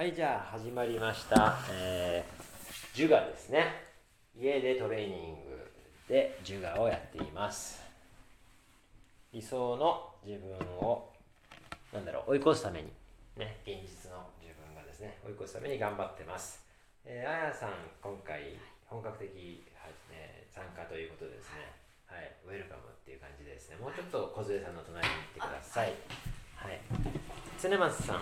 はい、じゃあ始まりました。えー、ジュガですね。家でトレーニングでジュガをやっています。理想の自分を、なんだろう、追い越すために、ね、現実の自分がですね、追い越すために頑張ってます。えー、あやさん、今回、本格的、はね、参加ということでですね、はい、ウェルカムっていう感じでですね、もうちょっと小杉さんの隣に行ってください。はい。常松さん、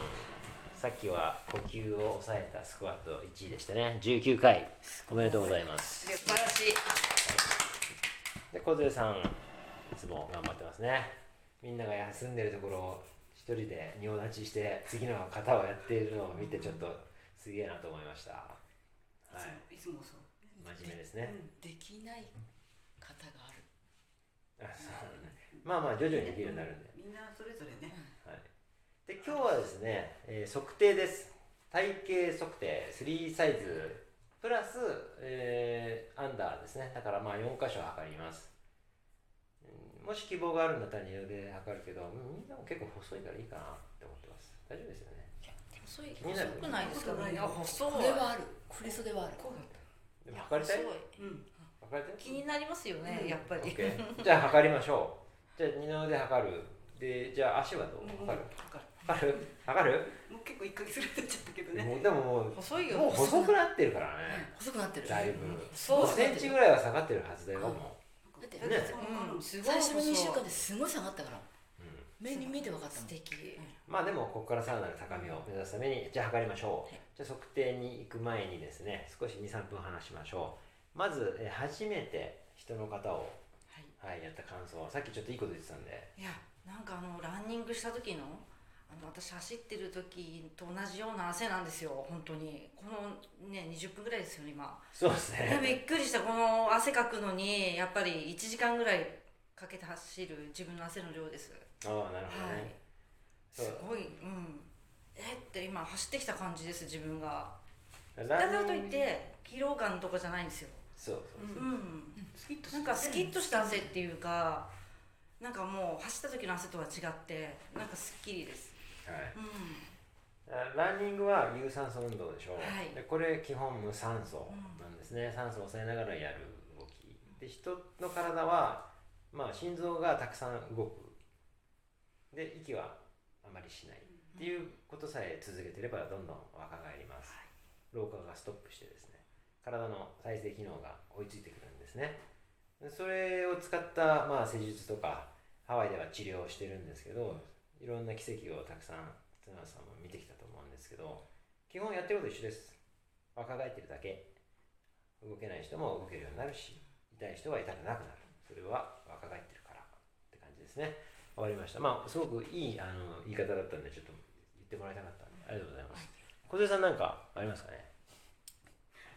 さっきは呼吸を抑えたスクワット1位でしたね。19回。おめでとうございます。素晴らしい。で、小杉さん、いつも頑張ってますね。みんなが休んでるところを一人で仁王立ちして、次の方をやっているのを見て、ちょっとすげえなと思いました。はい。いつもそう。真面目ですね。できない方がある。あそうねまあまあ、徐々にできるようになるんで。みんなそれぞれね。はい、で今日はですね、えー測定です。体型測定3サイズ。プラス、えーアンダーですね。だからまあ4箇所測ります。うんもし希望があるんだったら二度で測るけどうんみんなも結構細いからいいかなって思ってます。大丈夫ですよね。細い。細くないですか。いいや細い。これはある。振り袖はある。こうだった。でも測りたい？うん。測りたい？気になりますよね、うん。やっぱり。OK じゃあ測りましょう。じゃあ二の腕測る。でじゃあ足はどう？測るかる。測る測る、もう結構一ヶ月ぐらい経っちゃったけどね。もうでももう細いよ。もう細くなってるからね。細くなってる。だいぶ。そう5センチぐらいは下がってるはずだよ、もう。だってね。うん、すごい最初の2週間ですごい下がったから。目に見て分かった素敵。まあでもここからさらなる高みを目指すためにじゃあ測りましょう、はい。じゃあ測定に行く前にですね少し23分話しましょう。まず、えー初めて人の方を、はい。はい、やった感想。さっきちょっといいこと言ってたんで。いや、なんかあのランニングした時の。あの私走ってる時と同じような汗なんですよ本当に。このね20分ぐらいですよね今。そうですいやびねっくりしたこの汗かくのにやっぱり1時間ぐらいかけて走る自分の汗の量です。ああなるほどはい。ね、そう。すごいうん。えって今走ってきた感じです自分が。ラだからといって疲労感とかじゃないんですよ。そうそううそう、ん。スキッとなんかスキッとした汗っていうかなんかもう走った時の汗とは違ってなんかすっきりですランニングは有酸素運動でしょ、はい。でこれ基本無酸素なんですね、酸素を抑えながらやる動き。で人の体は、まあ、心臓がたくさん動く。で息はあまりしない。っていうことさえ続けてればどんどん若返ります、老化がストップしてですね。体の再生機能が追いついてくるんですね。でそれを使った、まあ、施術とかハワイでは治療をしてるんですけどいろんな奇跡をたくさん津村さんも見てきたと思うんですけど基本やってること一緒です。若返ってるだけ。動けない人も動けるようになるし痛い人は痛くなくなる。それは若返ってるから。って感じですね。わかりました。まあすごくいいあの言い方だったんでちょっと言ってもらいたかったんでありがとうございます。小杉さんなんかありますかね？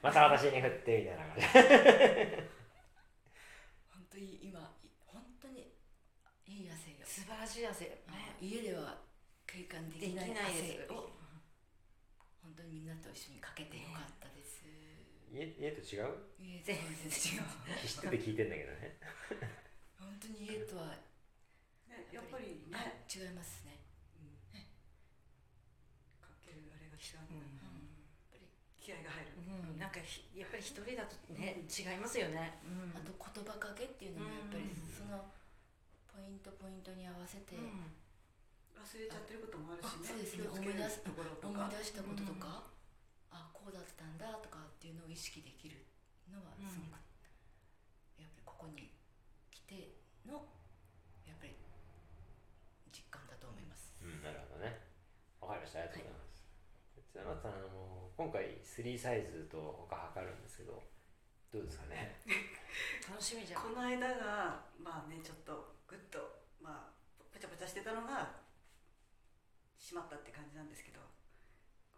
また私に振ってみたいな感じ本当に今本当にいい汗よ素晴らしい汗。あ家では経験ででききないないです。汗を本当にみんなと一緒にかけてよかったです。家家と違う？家全然違う。知ってて聞いてんだけどね。本当に家とはね、やっぱりあね、違いますね。かけるあれが違う。うん。気合が入る。うん、なんかひやっぱり一人だとね、違いますよね。うん。あと言葉かけっていうのもやっぱりうん。そのポイントポイントに合わせてうん忘れちゃってることもあるしね。あそうですね気をつけるところと思か。い出したこととかあこうだったんだとかっていうのを意識できるのはすごくやっぱりここに来てのやっぱり実感だと思いますうん、なるほどね。わかりました。ありがとうございます。津山さん、あの今回3サイズと他測るんですけど、どうですかね？楽しみじゃん。この間がまあねちょっとグッとまあポチャポチャしてたのがしまったって感じなんですけど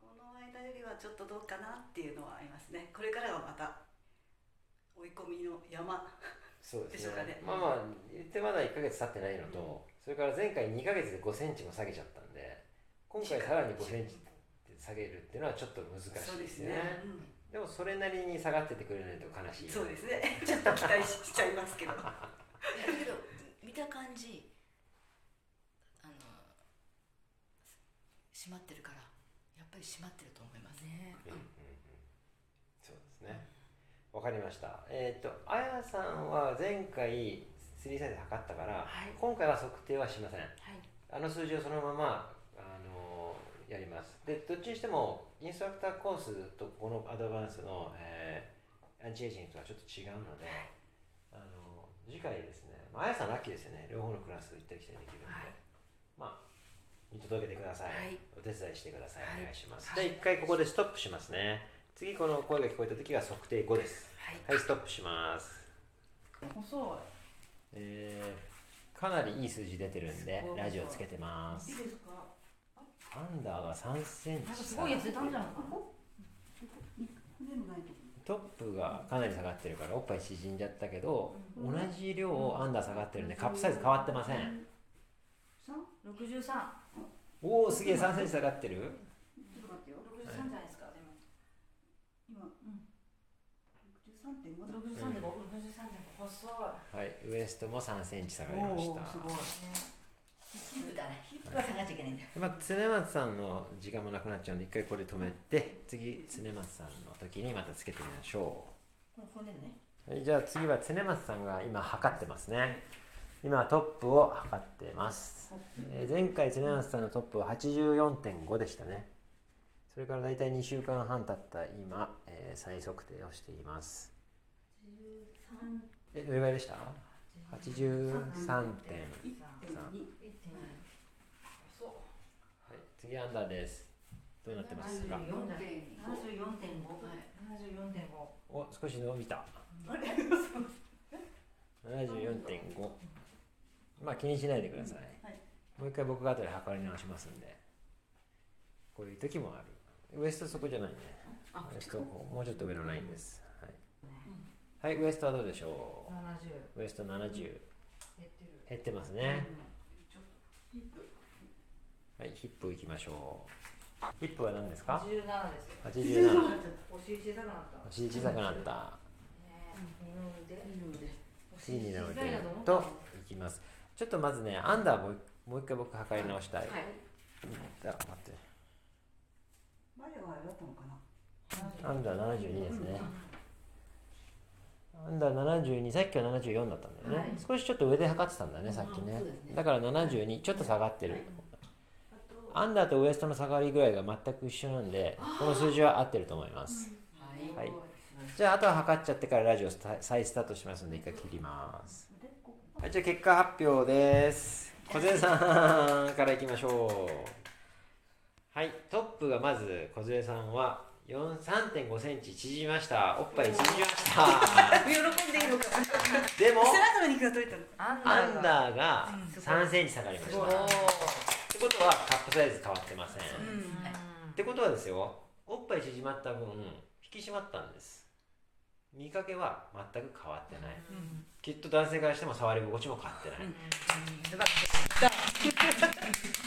この間よりはちょっとどうかなっていうのはありますねこれからはまた追い込みの山そうですでしょうかねね。まあまあ、言ってまだ1ヶ月経ってないのと、それから前回2ヶ月で5センチも下げちゃったんで、今回さらに5センチ下げるっていうのはちょっと難しいそうでよね。ですすね、でもそれなりに下がっててくれないと悲しい。そうですねちょっと期待しちゃいますけど だけど見た感じあの閉まってるからやっぱり締まってると思います。ね。うんうんうん。そうですね。わかりました。えっ、とあやさんは前回3サイズ測ったから、はい。今回は測定はしません。はい。あの数字をそのまま、あのやります。でどっちにしてもインストラクターコースとこのアドバンスの、えーアンチエイジングとはちょっと違うので、あの次回ですね、まあ、あやさんラッキーですよね。両方のクラス行ったり来たりできるので、はい。まあ見届けてください、はい。お手伝いしてください、はい。お願いします、はいで一回ここでストップしますね。次この声が聞こえた時は測定5です。はい。はいストップします。細えーかなりいい数字出てるんでラジオつけてます。いいですか？アンダーが3センチなんかすごいやつ出たんじゃないかな。骨のないとこ？トップがかなり下がってるからおっぱい縮んじゃったけど、同じ量をアンダー下がってるんでカップサイズ変わってません、三六十三。おおすげえ3センチ下がってる。ちょっと待ってよ。六十三じゃないですかでも。今十三点五だ。六十三で五。六十三で五。細い。はいウエストも3センチ下がりました。すごい。ヒップだねヒップが下がっちゃいけないんだよまあ、常松さんの時間もなくなっちゃうんで一回これ止めて次常松さんの時にまたつけてみましょこの骨ね。う、はい、じゃあ次は常松さんが今測ってますね。今トップを測ってます、えー前回常松さんのトップは84.5でしたね。それから大体2週間半経った今、えー再測定をしています。えどれぐらいでした？83.3一点二そうはい、次アンダーです。どうなってますか？七十四点五七十四点五。お少し伸びた。74.5まあ気にしないでください、はい。もう一回僕が後で測り直しますんで。こういう時もある。ウエストそこじゃないね。ウエストもうちょっと上のラインです。はい、はい、ウエストはどうでしょ七十。うウエスト70減ってる。減ってますね、はいヒップいきましょう。ヒップは何ですか？十七ですよ。87 お尻小さくなった。お尻小さくなった。ね二の腕。二の腕。お次になる小さいなといきます。ちょっとまずねアンダーもうもう一回僕測り直したい、はい。じゃあ待って。前はあれだったのかな。アンダー72ですね。アンダー72さっきは74だったんだよね、はい。少しちょっと上で測ってたんだねさっきね。そうですね。だから72ちょっと下がってるアンダーとウエストの下がりぐらいが全く一緒なんでこの数字は合ってると思います。はい。はい。じゃああとは測っちゃってからラジオスタ再スタートしますので一回切ります。はいじゃあ結果発表です。小杉さんからいきましょう。はい。トップがまず小杉さんは4 3.5センチ縮みました。おっぱい縮みました。喜んでいいのかでも背中の肉が取れたの。アンダー。がうん3センチ下がりました。おってことはカップサイズ変わってません。っうん。てことはですよおっぱい縮まった分引き締まったんです。見かけは全く変わってない。うん。きっと男性からしても触り心地も変わってない、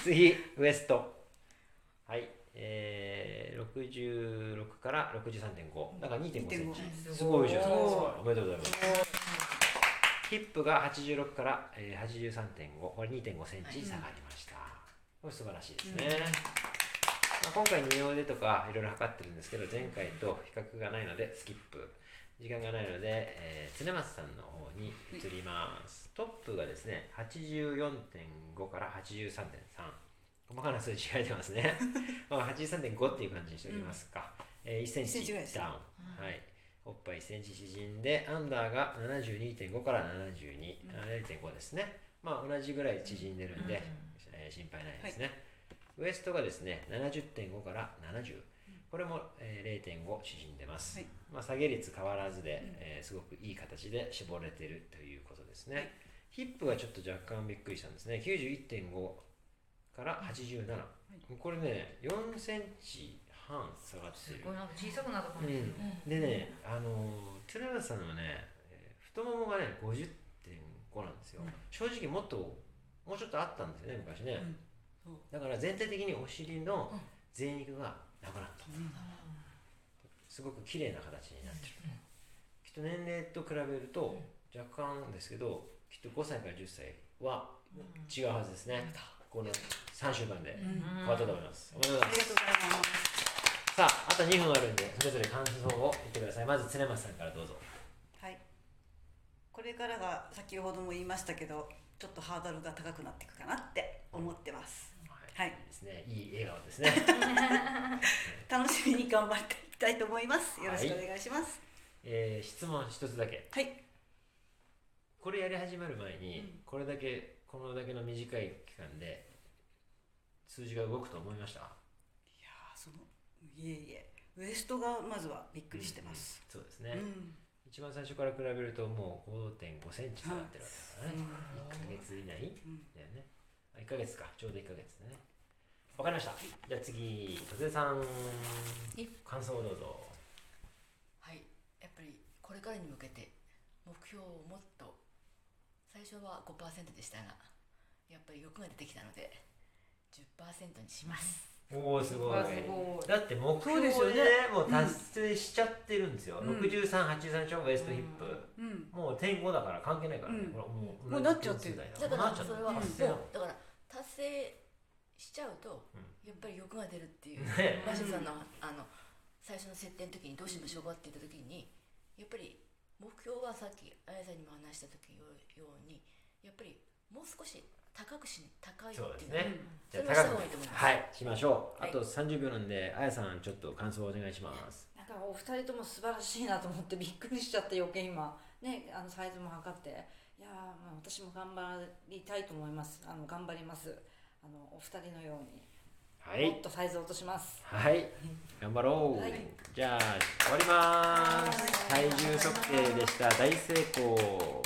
次ウエスト。はい。えー、66から63.5だから2.5センチ。2.5すごいじゃないですすごいかおめでとうございます。ヒップが86から、えー、83.5これ2.5センチ下がりました、これ素晴らしいですね、まあ、今回二の腕とかいろいろ測ってるんですけど前回と比較がないのでスキップ。時間がないので、えー、常松さんの方に移ります、トップがですね84.5から83.3細かな数字書いてますね。まあ83.5っていう感じにしておきますか、えー、1セン1センチダウン、はい。おっぱい1センチ縮んでアンダーが72.5から72、7.5ですね。まあ同じぐらい縮んでるんで、えー心配ないですね、ウエストがですね70.5から70これも、えー、0.5縮んでます、はい。まあ、下げ率変わらずで、えーすごくいい形で絞れてるということですね、ヒップがちょっと若干びっくりしたんですね。91.5から87、これね4センチ半下がってる。すごいなんか小さくなった感じうん、でね、あのー、鶴田さんのね、えー太ももがね、50.5なんですよ、正直もっと、もうちょっとあったんですよね、昔ね。うん。だから全体的にお尻の贅肉がなくなった。すごく綺麗な形になってる。きっと年齢と比べると、若干ですけど、きっと5歳から10歳は違うはずですね。この3週間でうん。変わったと思います。おめでとうございます。ありがとうございます。さああと2分あるんでそれぞれ感想を言ってください。まず常松さんからどうぞ。はい。これからが先ほども言いましたけどちょっとハードルが高くなっていくかなって思ってます。はい。い。いですね。いい笑顔ですね。楽しみに頑張っていきたいと思います。よろしくお願いします。えー質問一つだけ。はい、これやり始める前に、うん。これだけこのだけの短い期間で数字が動くと思いました？いやーそのいえいえ。ウエストがまずはびっくりしてます、そうですね、うん一番最初から比べるともう5.5センチ下がってるわけだからね、1ヶ月以内うんだよね。あ1ヶ月か。ちょうど1ヶ月だね。わかりました。じゃあ次戸瀬さん。い感想をどうぞ。はい。やっぱりこれからに向けて目標をもっと最初は5%でしたがやっぱり欲が出てきたので10%にします、おおすごい。だって目標ですよでね。もう達成しちゃってるんですよ、うん。6383でしょウエストヒップ、うん。もう点5だから関係ないからね、うん。これもうもうなっちゃってる。だから。それはもうだから達成しちゃうとやっぱり欲が出るっていうね。マシュさんのあの最初の設定の時にどうしましょうかって言った時にやっぱり目標はさっきあやさんにも話した時ようにやっぱりもう少し高くし高いそうですね。じゃあ高くはいしましょう、はい。あと30秒なんであやさんちょっと感想をお願いします。なんかお二人とも素晴らしいなと思ってびっくりしちゃって余計今。ねあのサイズも測って。いやーまあ私も頑張りたいと思います。あの頑張ります。あのお二人のように、はい。もっとサイズを落とします。はい。頑張ろう、はい。じゃあ終わります。体重測定でした。大成功